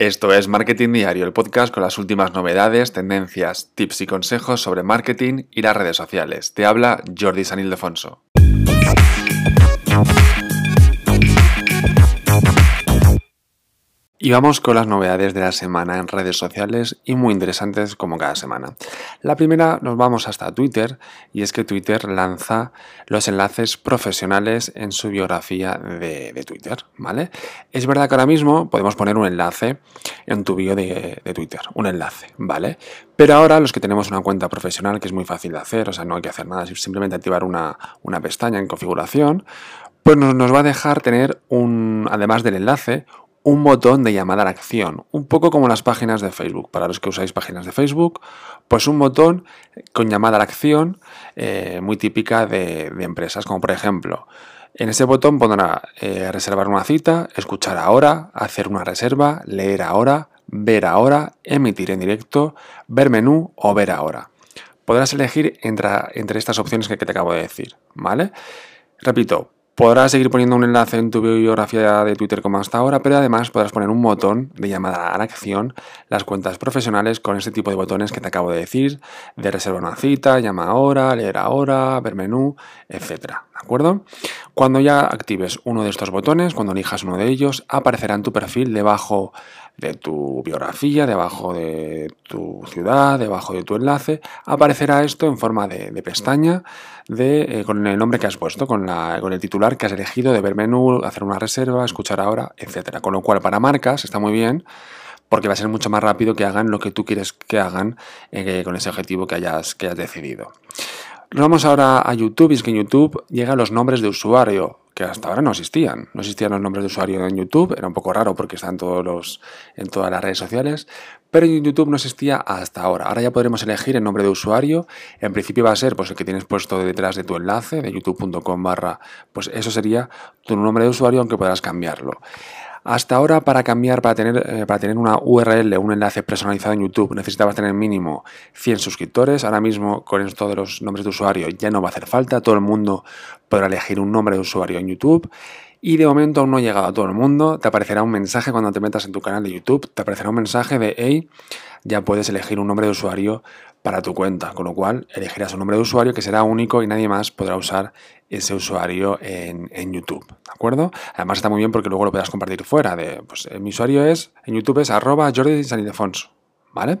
Esto es Marketing Diario, el podcast con las últimas novedades, tendencias, tips y consejos sobre marketing y las redes sociales. Te habla Jordi San Ildefonso. Y vamos con las novedades de la semana en redes sociales y muy interesantes como cada semana. La primera nos vamos hasta Twitter y es que Twitter lanza los enlaces profesionales en su biografía de, Twitter, ¿vale? Es verdad que ahora mismo podemos poner un enlace en tu bio de, Twitter, un enlace, ¿vale? Pero ahora los que tenemos una cuenta profesional, que es muy fácil de hacer, o sea, no hay que hacer nada, simplemente activar una, una pestaña en configuración, pues nos, nos, va a dejar tener un, además del enlace, un botón de llamada a la acción, un poco como las páginas de Facebook. Para los que usáis páginas de Facebook, pues un botón con llamada a la acción eh, muy típica de, empresas, como por ejemplo, en ese botón pondrá eh, reservar una cita, escuchar ahora, hacer una reserva, leer ahora, ver ahora, emitir en directo, ver menú o ver ahora. Podrás elegir entre, entre estas opciones que te acabo de decir, ¿vale? Repito, Podrás seguir poniendo un enlace en tu biografía de Twitter como hasta ahora, pero además podrás poner un botón de llamada a la acción, las cuentas profesionales con este tipo de botones que te acabo de decir, de reservar una cita, llama ahora, leer ahora, ver menú, etc. ¿De acuerdo? Cuando ya actives uno de estos botones, cuando elijas uno de ellos, aparecerá en tu perfil debajo de tu biografía, debajo de tu ciudad, debajo de tu enlace, aparecerá esto en forma de, pestaña de, eh, con el nombre que has puesto, con, la, con el titular que has elegido de ver menú, hacer una reserva, escuchar ahora, etc. Con lo cual, para marcas está muy bien porque va a ser mucho más rápido que hagan lo que tú quieres que hagan eh, con ese objetivo que hayas, que hayas decidido. Vamos ahora a YouTube y es que en YouTube llegan los nombres de usuario que hasta ahora no existían. No existían los nombres de usuario en YouTube, era un poco raro porque están todos los, en todas las redes sociales, pero en YouTube no existía hasta ahora. Ahora ya podremos elegir el nombre de usuario. En principio va a ser pues, el que tienes puesto detrás de tu enlace, de youtube.com barra, pues eso sería tu nombre de usuario, aunque podrás cambiarlo. Hasta ahora, para cambiar, para tener, eh, para tener una URL, un enlace personalizado en YouTube, necesitabas tener mínimo 100 suscriptores. Ahora mismo, con esto de los nombres de usuario, ya no va a hacer falta. Todo el mundo podrá elegir un nombre de usuario en YouTube. Y de momento aún no ha llegado a todo el mundo. Te aparecerá un mensaje cuando te metas en tu canal de YouTube. Te aparecerá un mensaje de, hey, ya puedes elegir un nombre de usuario para tu cuenta, con lo cual elegirás un nombre de usuario que será único y nadie más podrá usar ese usuario en, YouTube, ¿de acuerdo? Además está muy bien porque luego lo puedas compartir fuera de, pues eh, mi usuario es, en YouTube es arroba Jordi ¿vale?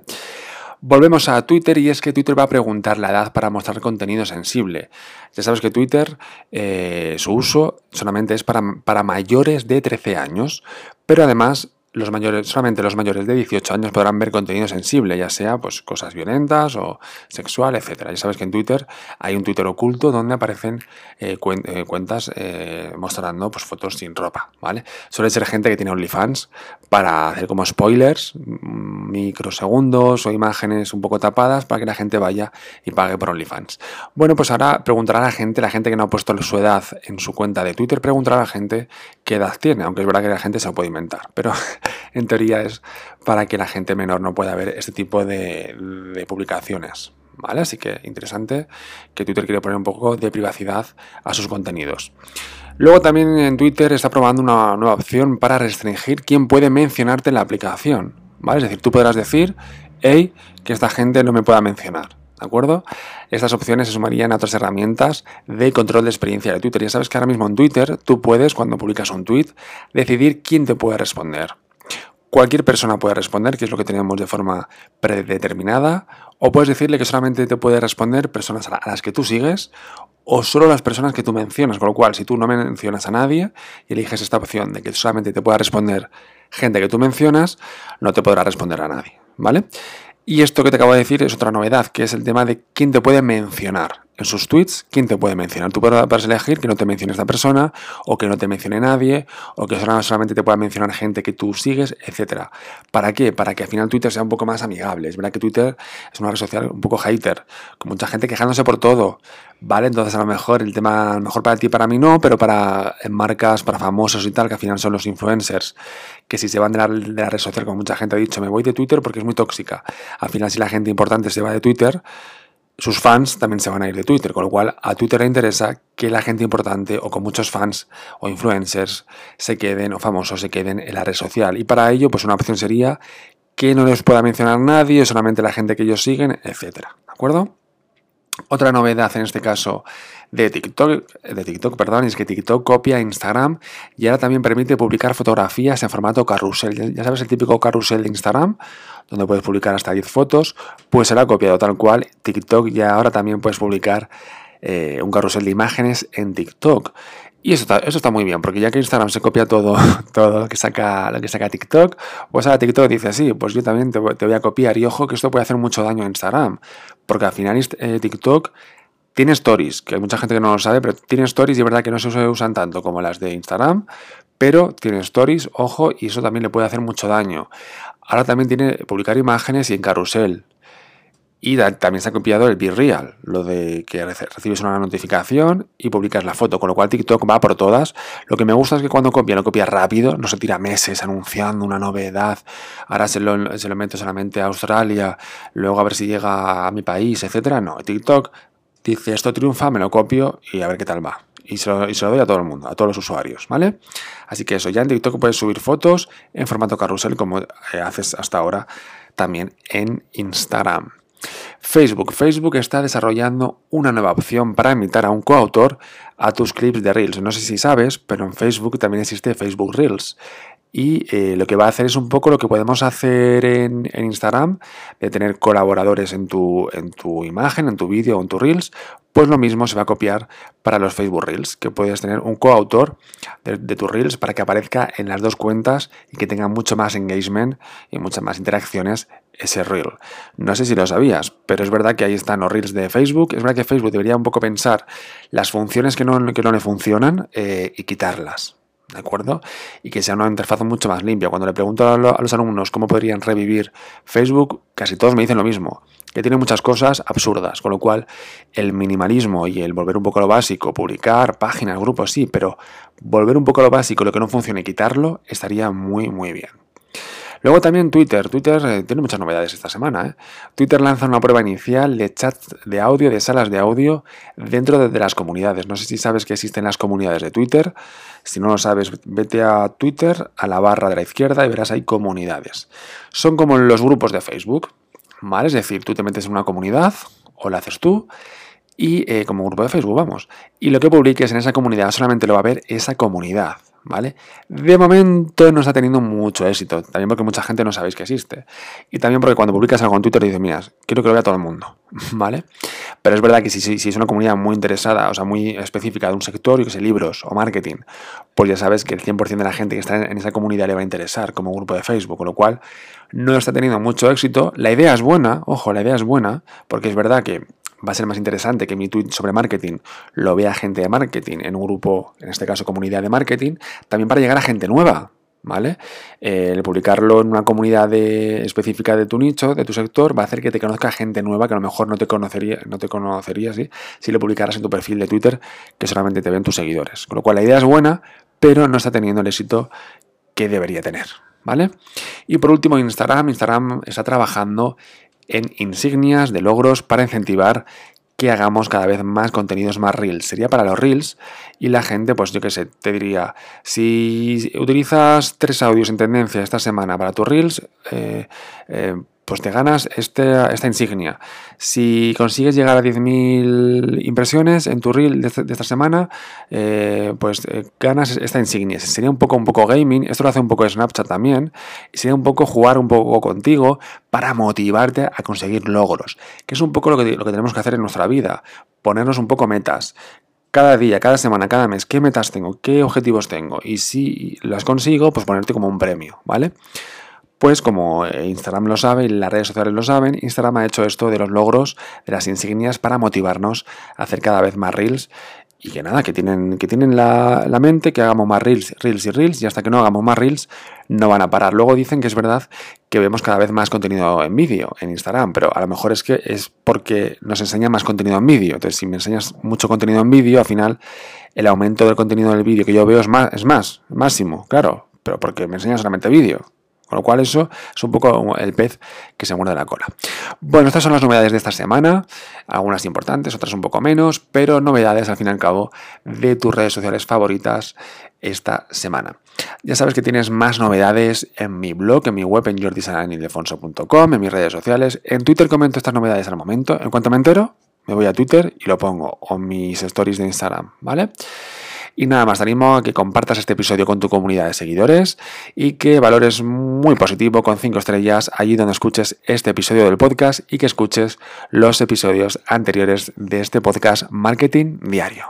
Volvemos a Twitter y es que Twitter va a preguntar la edad para mostrar contenido sensible. Ya sabes que Twitter, eh, su uso solamente es para, para mayores de 13 años, pero además los mayores, solamente los mayores de 18 años podrán ver contenido sensible, ya sea pues cosas violentas o sexual, etcétera. Ya sabes que en Twitter hay un Twitter oculto donde aparecen eh, eh, cuentas eh, mostrando pues, fotos sin ropa, ¿vale? Suele ser gente que tiene OnlyFans para hacer como spoilers, mm, microsegundos o imágenes un poco tapadas para que la gente vaya y pague por OnlyFans. Bueno, pues ahora preguntará a la gente, la gente que no ha puesto su edad en su cuenta de Twitter, preguntará a la gente qué edad tiene, aunque es verdad que la gente se lo puede inventar, pero en teoría es para que la gente menor no pueda ver este tipo de, publicaciones. ¿Vale? Así que interesante que Twitter quiere poner un poco de privacidad a sus contenidos. Luego también en Twitter está probando una nueva opción para restringir quién puede mencionarte en la aplicación. ¿Vale? Es decir, tú podrás decir, hey, que esta gente no me pueda mencionar. ¿De acuerdo? Estas opciones se sumarían a otras herramientas de control de experiencia de Twitter. Ya sabes que ahora mismo en Twitter tú puedes, cuando publicas un tweet, decidir quién te puede responder. Cualquier persona puede responder, que es lo que tenemos de forma predeterminada, o puedes decirle que solamente te puede responder personas a las que tú sigues o solo las personas que tú mencionas, con lo cual si tú no mencionas a nadie y eliges esta opción de que solamente te pueda responder gente que tú mencionas, no te podrá responder a nadie, ¿vale? Y esto que te acabo de decir es otra novedad, que es el tema de quién te puede mencionar en sus tweets, quién te puede mencionar. Tú puedes elegir que no te mencione esta persona, o que no te mencione nadie, o que solamente te pueda mencionar gente que tú sigues, etc. ¿Para qué? Para que al final Twitter sea un poco más amigable. Es verdad que Twitter es una red social un poco hater, con mucha gente quejándose por todo. ¿Vale? Entonces a lo mejor el tema, a lo mejor para ti, para mí no, pero para marcas, para famosos y tal, que al final son los influencers, que si se van de la, de la red social, como mucha gente ha dicho, me voy de Twitter porque es muy tóxica. Al final si la gente importante se va de Twitter, sus fans también se van a ir de Twitter, con lo cual a Twitter le interesa que la gente importante o con muchos fans o influencers se queden o famosos se queden en la red social. Y para ello, pues una opción sería que no les pueda mencionar nadie, solamente la gente que ellos siguen, etcétera. ¿De acuerdo? Otra novedad en este caso de TikTok, de TikTok, perdón, es que TikTok copia Instagram y ahora también permite publicar fotografías en formato carrusel. Ya sabes el típico carrusel de Instagram, donde puedes publicar hasta 10 fotos, pues será copiado tal cual. TikTok ya ahora también puedes publicar eh, un carrusel de imágenes en TikTok. Y eso está, eso está muy bien, porque ya que Instagram se copia todo, todo lo que saca, lo que saca TikTok, pues ahora TikTok dice así, pues yo también te, voy a copiar. Y ojo que esto puede hacer mucho daño a Instagram, porque al final eh, TikTok tiene stories, que hay mucha gente que no lo sabe, pero tiene stories y es verdad que no se usan tanto como las de Instagram, pero tiene stories, ojo, y eso también le puede hacer mucho daño. Ahora también tiene publicar imágenes y en carrusel. Y también se ha copiado el Be Real, lo de que recibes una notificación y publicas la foto, con lo cual TikTok va por todas. Lo que me gusta es que cuando copia, lo copia rápido, no se tira meses anunciando una novedad, ahora se lo, se lo meto solamente a Australia, luego a ver si llega a mi país, etcétera. No, TikTok dice esto triunfa, me lo copio y a ver qué tal va. Y se, lo, y se, lo, doy a todo el mundo, a todos los usuarios, ¿vale? Así que eso, ya en TikTok puedes subir fotos en formato carrusel como eh, haces hasta ahora también en Instagram. Facebook. Facebook está desarrollando una nueva opción para invitar a un coautor a tus clips de Reels. No sé si sabes, pero en Facebook también existe Facebook Reels. Y eh, lo que va a hacer es un poco lo que podemos hacer en, Instagram, de tener colaboradores en tu, en tu imagen, en tu vídeo o en tu Reels, pues lo mismo se va a copiar para los Facebook Reels, que puedes tener un coautor de, de tus Reels para que aparezca en las dos cuentas y que tenga mucho más engagement y muchas más interacciones ese Reel. No sé si lo sabías, pero es verdad que ahí están los Reels de Facebook. Es verdad que Facebook debería un poco pensar las funciones que no, que no le funcionan eh, y quitarlas. ¿De acuerdo? Y que sea una interfaz mucho más limpia. Cuando le pregunto a, los alumnos cómo podrían revivir Facebook, casi todos me dicen lo mismo, que tiene muchas cosas absurdas, con lo cual el minimalismo y el volver un poco a lo básico, publicar páginas, grupos, sí, pero volver un poco a lo básico, lo que no funcione quitarlo, estaría muy, muy bien. Luego también Twitter. Twitter eh, tiene muchas novedades esta semana. ¿eh? Twitter lanza una prueba inicial de chats de audio, de salas de audio dentro de, las comunidades. No sé si sabes que existen las comunidades de Twitter. Si no lo sabes, vete a Twitter, a la barra de la izquierda y verás ahí comunidades. Son como los grupos de Facebook. ¿Vale? Es decir, tú te metes en una comunidad o la haces tú y eh, como grupo de Facebook, vamos. Y lo que publiques en esa comunidad solamente lo va a ver esa comunidad. ¿Vale? De momento no está teniendo mucho éxito, también porque mucha gente no sabéis que existe. Y también porque cuando publicas algo en Twitter dices, mira, quiero que lo vea todo el mundo, ¿vale? Pero es verdad que si, si, es una comunidad muy interesada, o sea, muy específica de un sector, y que sé, libros o marketing, pues ya sabes que el 100% de la gente que está en esa comunidad le va a interesar como grupo de Facebook, con lo cual no está teniendo mucho éxito. La idea es buena, ojo, la idea es buena, porque es verdad que va a ser más interesante que mi tweet sobre marketing lo vea gente de marketing en un grupo, en este caso comunidad de marketing, también para llegar a gente nueva, ¿vale? Eh, el publicarlo en una comunidad específica de tu nicho, de tu sector, va a hacer que te conozca gente nueva que a lo mejor no te conocería, no te conocería ¿sí? si lo publicaras en tu perfil de Twitter, que solamente te ven tus seguidores. Con lo cual la idea es buena, pero no está teniendo el éxito que debería tener. ¿Vale? Y por último, Instagram. Instagram está trabajando en insignias de logros para incentivar que hagamos cada vez más contenidos más reels. Sería para los reels y la gente, pues yo qué sé, te diría, si utilizas tres audios en tendencia esta semana para tus reels, eh, eh, pues te ganas este, esta insignia. Si consigues llegar a 10.000 impresiones en tu reel de, esta semana, eh, pues eh, ganas esta insignia. Sería un poco, un poco gaming, esto lo hace un poco Snapchat también, sería un poco jugar un poco contigo para motivarte a conseguir logros, que es un poco lo que, lo que tenemos que hacer en nuestra vida, ponernos un poco metas cada día, cada semana, cada mes, qué metas tengo, qué objetivos tengo y si las consigo, pues ponerte como un premio, ¿vale? Pues como eh, Instagram lo sabe y las redes sociales lo saben, Instagram ha hecho esto de los logros, de las insignias para motivarnos a hacer cada vez más reels y que nada, que tienen, que tienen la, mente que hagamos más reels, reels y reels y hasta que no hagamos más reels no van a parar. Luego dicen que es verdad que vemos cada vez más contenido en vídeo en Instagram, pero a lo mejor es que es porque nos enseña más contenido en vídeo. Entonces, si me enseñas mucho contenido en vídeo, al final el aumento del contenido del vídeo que yo veo es más, es más, máximo, claro, pero porque me enseñas solamente vídeo. Con lo cual eso es un poco el pez que se muerde la cola. Bueno, estas son las novedades de esta semana, algunas importantes, otras un poco menos, pero novedades al fin y al cabo de tus redes sociales favoritas esta semana. Ya sabes que tienes más novedades en mi blog, en mi web, en jordisanildefonso.com, en mis redes sociales. En Twitter comento estas novedades al momento. En cuanto me entero, me voy a Twitter y lo pongo, o mis stories de Instagram, ¿vale? Y nada más, te animo a que compartas este episodio con tu comunidad de seguidores y que valores muy positivo con 5 estrellas allí donde escuches este episodio del podcast y que escuches los episodios anteriores de este podcast Marketing Diario.